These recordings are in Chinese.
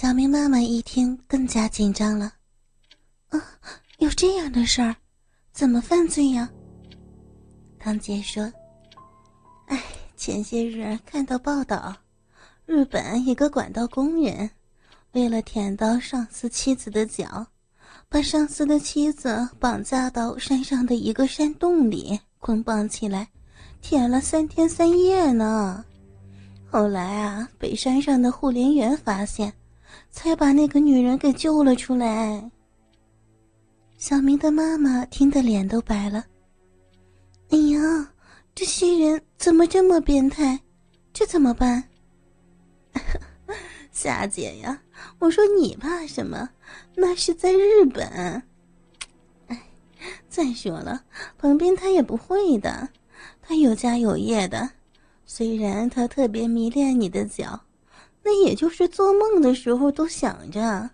小明妈妈一听更加紧张了。啊，有这样的事儿，怎么犯罪呀？唐姐说：“哎，前些日看到报道，日本一个管道工人，为了舔到上司妻子的脚，把上司的妻子绑架到山上的一个山洞里，捆绑起来，舔了三天三夜呢。后来啊，被山上的护林员发现，才把那个女人给救了出来。”小明的妈妈听得脸都白了。哎呀，这些人怎么这么变态？这怎么办？夏姐呀，我说你怕什么？那是在日本。哎，再说了，旁边他也不会的，他有家有业的。虽然他特别迷恋你的脚，那也就是做梦的时候都想着，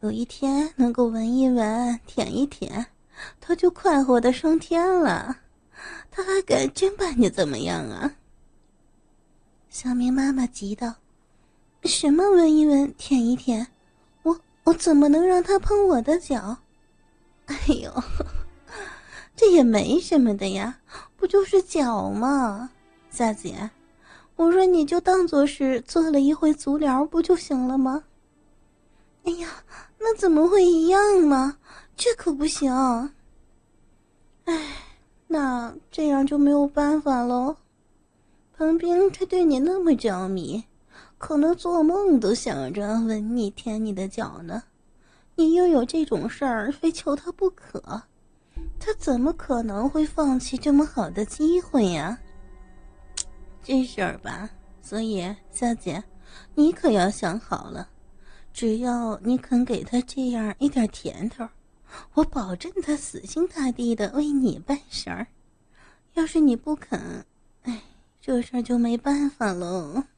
有一天能够闻一闻、舔一舔，他就快活的升天了。他还敢真把你怎么样啊？小明妈妈急道：“什么闻一闻、舔一舔？我我怎么能让他碰我的脚？哎呦，这也没什么的呀，不就是脚吗？夏姐，我说你就当做是做了一回足疗不就行了吗？哎呀，那怎么会一样呢？这可不行。哎。”那这样就没有办法了。彭冰他对你那么着迷，可能做梦都想着吻你、舔你的脚呢。你又有这种事儿，非求他不可，他怎么可能会放弃这么好的机会呀？这事儿吧，所以夏姐，你可要想好了。只要你肯给他这样一点甜头。我保证他死心塌地的为你办事儿，要是你不肯，哎，这事儿就没办法了。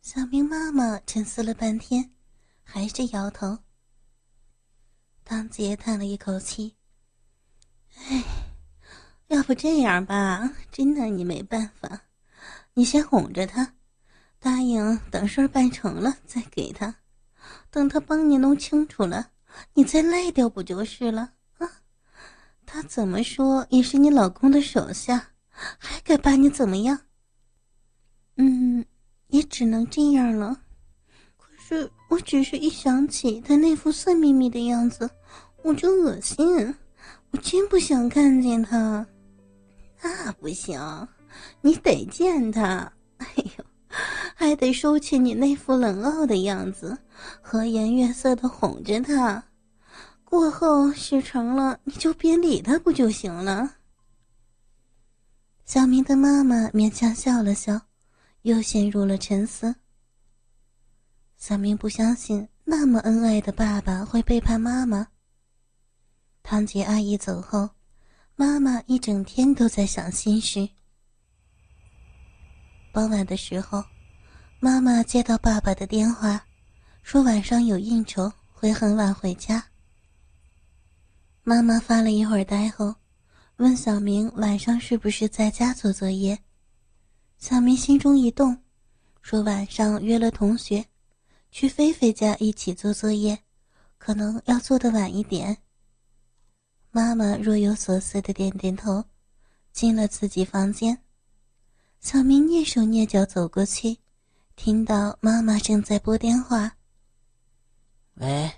小明妈妈沉思了半天，还是摇头。当姐叹了一口气：“哎，要不这样吧，真拿你没办法，你先哄着他，答应等事儿办成了再给他，等他帮你弄清楚了。”你再赖掉不就是了啊？他怎么说也是你老公的手下，还敢把你怎么样？嗯，也只能这样了。可是我只是一想起他那副色眯眯的样子，我就恶心，我真不想看见他。那不行，你得见他。哎呦，还得收起你那副冷傲的样子。和颜悦色的哄着他，过后事成了，你就别理他不就行了？小明的妈妈勉强笑了笑，又陷入了沉思。小明不相信那么恩爱的爸爸会背叛妈妈。堂姐阿姨走后，妈妈一整天都在想心事。傍晚的时候，妈妈接到爸爸的电话。说晚上有应酬，会很晚回家。妈妈发了一会儿呆后，问小明晚上是不是在家做作业。小明心中一动，说晚上约了同学，去菲菲家一起做作业，可能要做的晚一点。妈妈若有所思的点点头，进了自己房间。小明蹑手蹑脚走过去，听到妈妈正在拨电话。喂，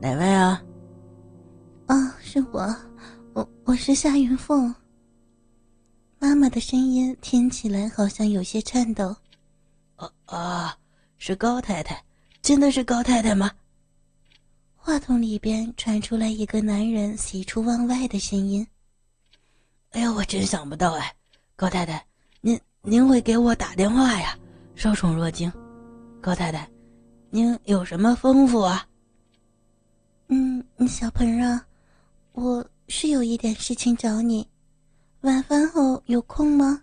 哪位啊？哦，是我，我我是夏云凤。妈妈的声音听起来好像有些颤抖。啊啊，是高太太，真的是高太太吗？话筒里边传出来一个男人喜出望外的声音。哎呦，我真想不到哎，高太太，您您会给我打电话呀？受宠若惊，高太太，您有什么吩咐啊？嗯，小鹏啊，我是有一点事情找你，晚饭后有空吗？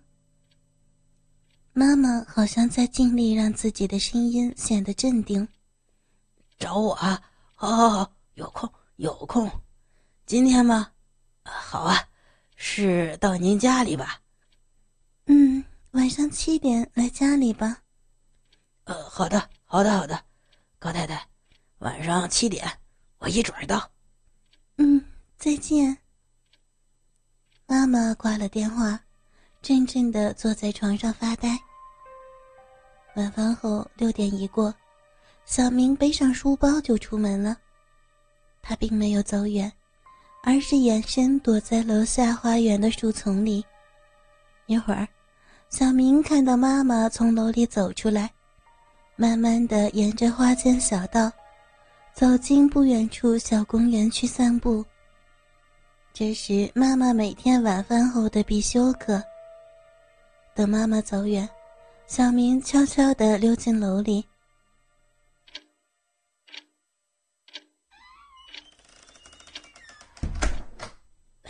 妈妈好像在尽力让自己的声音显得镇定。找我啊？好，好，好，有空，有空。今天吗？好啊，是到您家里吧？嗯，晚上七点来家里吧。呃，好的，好的，好的。高太太，晚上七点，我一准到。嗯，再见。妈妈挂了电话，怔怔的坐在床上发呆。晚饭后六点一过，小明背上书包就出门了。他并没有走远，而是隐身躲在楼下花园的树丛里。一会儿，小明看到妈妈从楼里走出来，慢慢的沿着花间小道，走进不远处小公园去散步。这是妈妈每天晚饭后的必修课。等妈妈走远，小明悄悄地溜进楼里。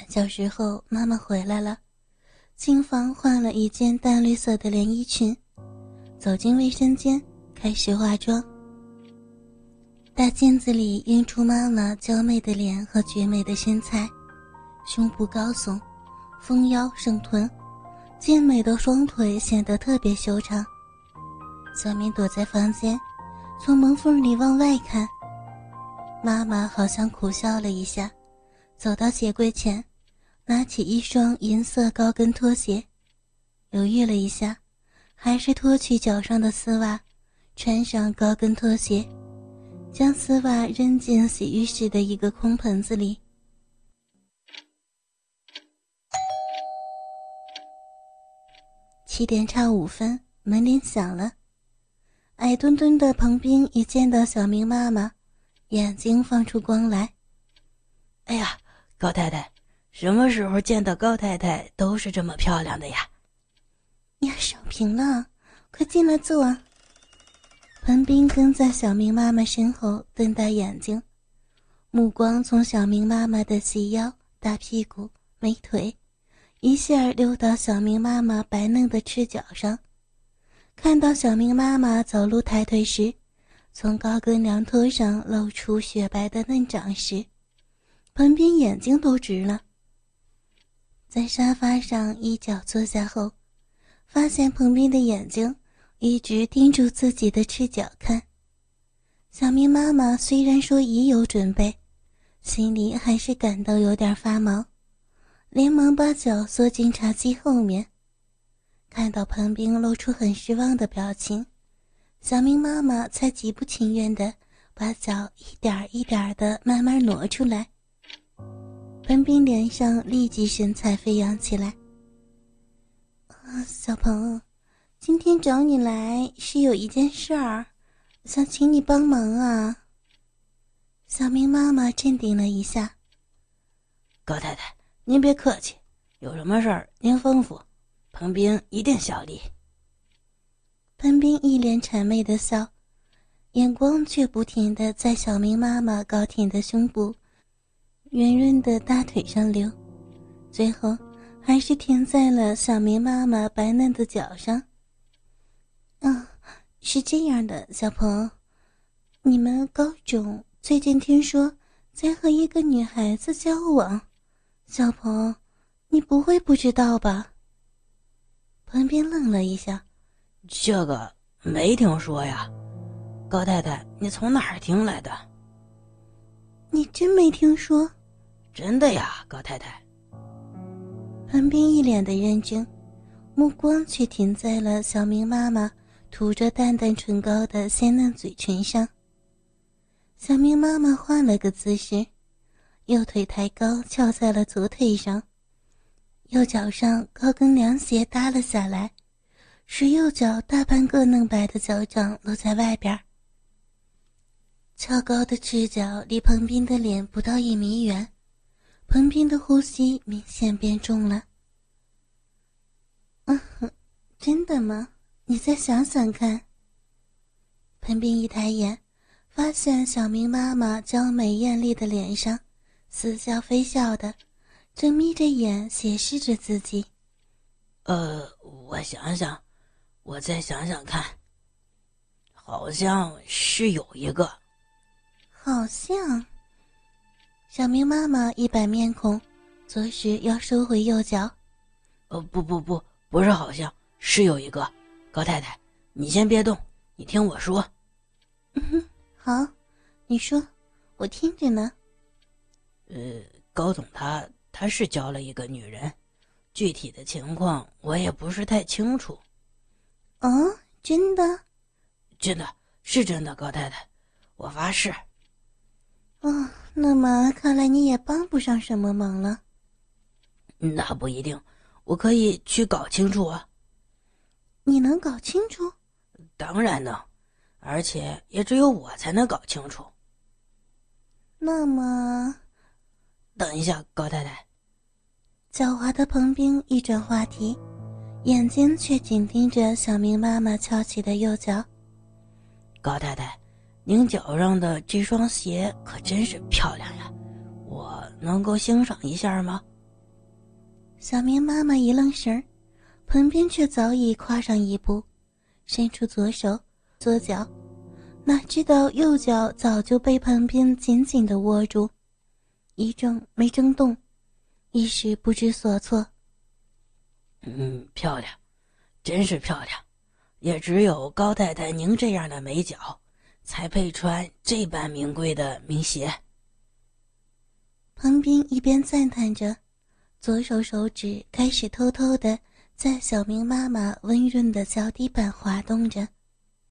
小时后，妈妈回来了，进房换了一件淡绿色的连衣裙，走进卫生间开始化妆。大镜子里映出妈妈娇媚的脸和绝美的身材，胸部高耸，丰腰盛臀，健美的双腿显得特别修长。小明躲在房间，从门缝里往外看。妈妈好像苦笑了一下，走到鞋柜前。拿起一双银色高跟拖鞋，犹豫了一下，还是脱去脚上的丝袜，穿上高跟拖鞋，将丝袜扔进洗浴室的一个空盆子里。七点差五分，门铃响了。矮墩墩的彭斌一见到小明妈妈，眼睛放出光来。哎呀，高太太！什么时候见到高太太都是这么漂亮的呀？呀，少平了，快进来坐。彭斌跟在小明妈妈身后，瞪大眼睛，目光从小明妈妈的细腰、大屁股、美腿，一下溜到小明妈妈白嫩的赤脚上。看到小明妈妈走路抬腿时，从高跟凉拖上露出雪白的嫩掌时，彭斌眼睛都直了。在沙发上一脚坐下后，发现彭斌的眼睛一直盯住自己的赤脚看。小明妈妈虽然说已有准备，心里还是感到有点发毛，连忙把脚缩进茶几后面。看到彭斌露出很失望的表情，小明妈妈才极不情愿地把脚一点一点地慢慢挪出来。彭斌脸上立即神采飞扬起来。小鹏，今天找你来是有一件事儿，想请你帮忙啊。小明妈妈镇定了一下。高太太，您别客气，有什么事儿您吩咐，彭斌一定效力。彭斌一脸谄媚的笑，眼光却不停的在小明妈妈高挺的胸部。圆润的大腿上流，最后还是停在了小明妈妈白嫩的脚上。啊，是这样的，小鹏，你们高总最近听说在和一个女孩子交往，小鹏，你不会不知道吧？旁边愣了一下，这个没听说呀，高太太，你从哪儿听来的？你真没听说？真的呀，高太太。韩冰一脸的认真，目光却停在了小明妈妈涂着淡淡唇膏的鲜嫩嘴唇上。小明妈妈换了个姿势，右腿抬高翘在了左腿上，右脚上高跟凉鞋搭了下来，使右脚大半个嫩白的脚掌露在外边。翘高的赤脚离彭斌的脸不到一米远。彭斌的呼吸明显变重了。嗯哼，真的吗？你再想想看。彭斌一抬眼，发现小明妈妈娇美艳丽的脸上，似笑非笑的，正眯着眼斜视着自己。呃，我想想，我再想想看。好像是有一个。好像。小明妈妈一摆面孔，左时要收回右脚。哦，不不不，不是，好像是有一个。高太太，你先别动，你听我说。嗯，好，你说，我听着呢。呃，高总他他是交了一个女人，具体的情况我也不是太清楚。哦，真的？真的是真的，高太太，我发誓。哦，那么看来你也帮不上什么忙了。那不一定，我可以去搞清楚啊。你能搞清楚？当然能，而且也只有我才能搞清楚。那么，等一下，高太太。狡猾的彭冰一转话题，眼睛却紧盯着小明妈妈翘起的右脚。高太太，您脚上的这双鞋可真是漂亮呀，我能够欣赏一下吗？小明妈妈一愣神儿，彭斌却早已跨上一步，伸出左手、左脚，哪知道右脚早就被彭斌紧紧的握住，一怔没争动，一时不知所措。嗯，漂亮，真是漂亮，也只有高太太您这样的美脚，才配穿这般名贵的名鞋。彭斌一边赞叹着。左手手指开始偷偷的在小明妈妈温润的脚底板滑动着。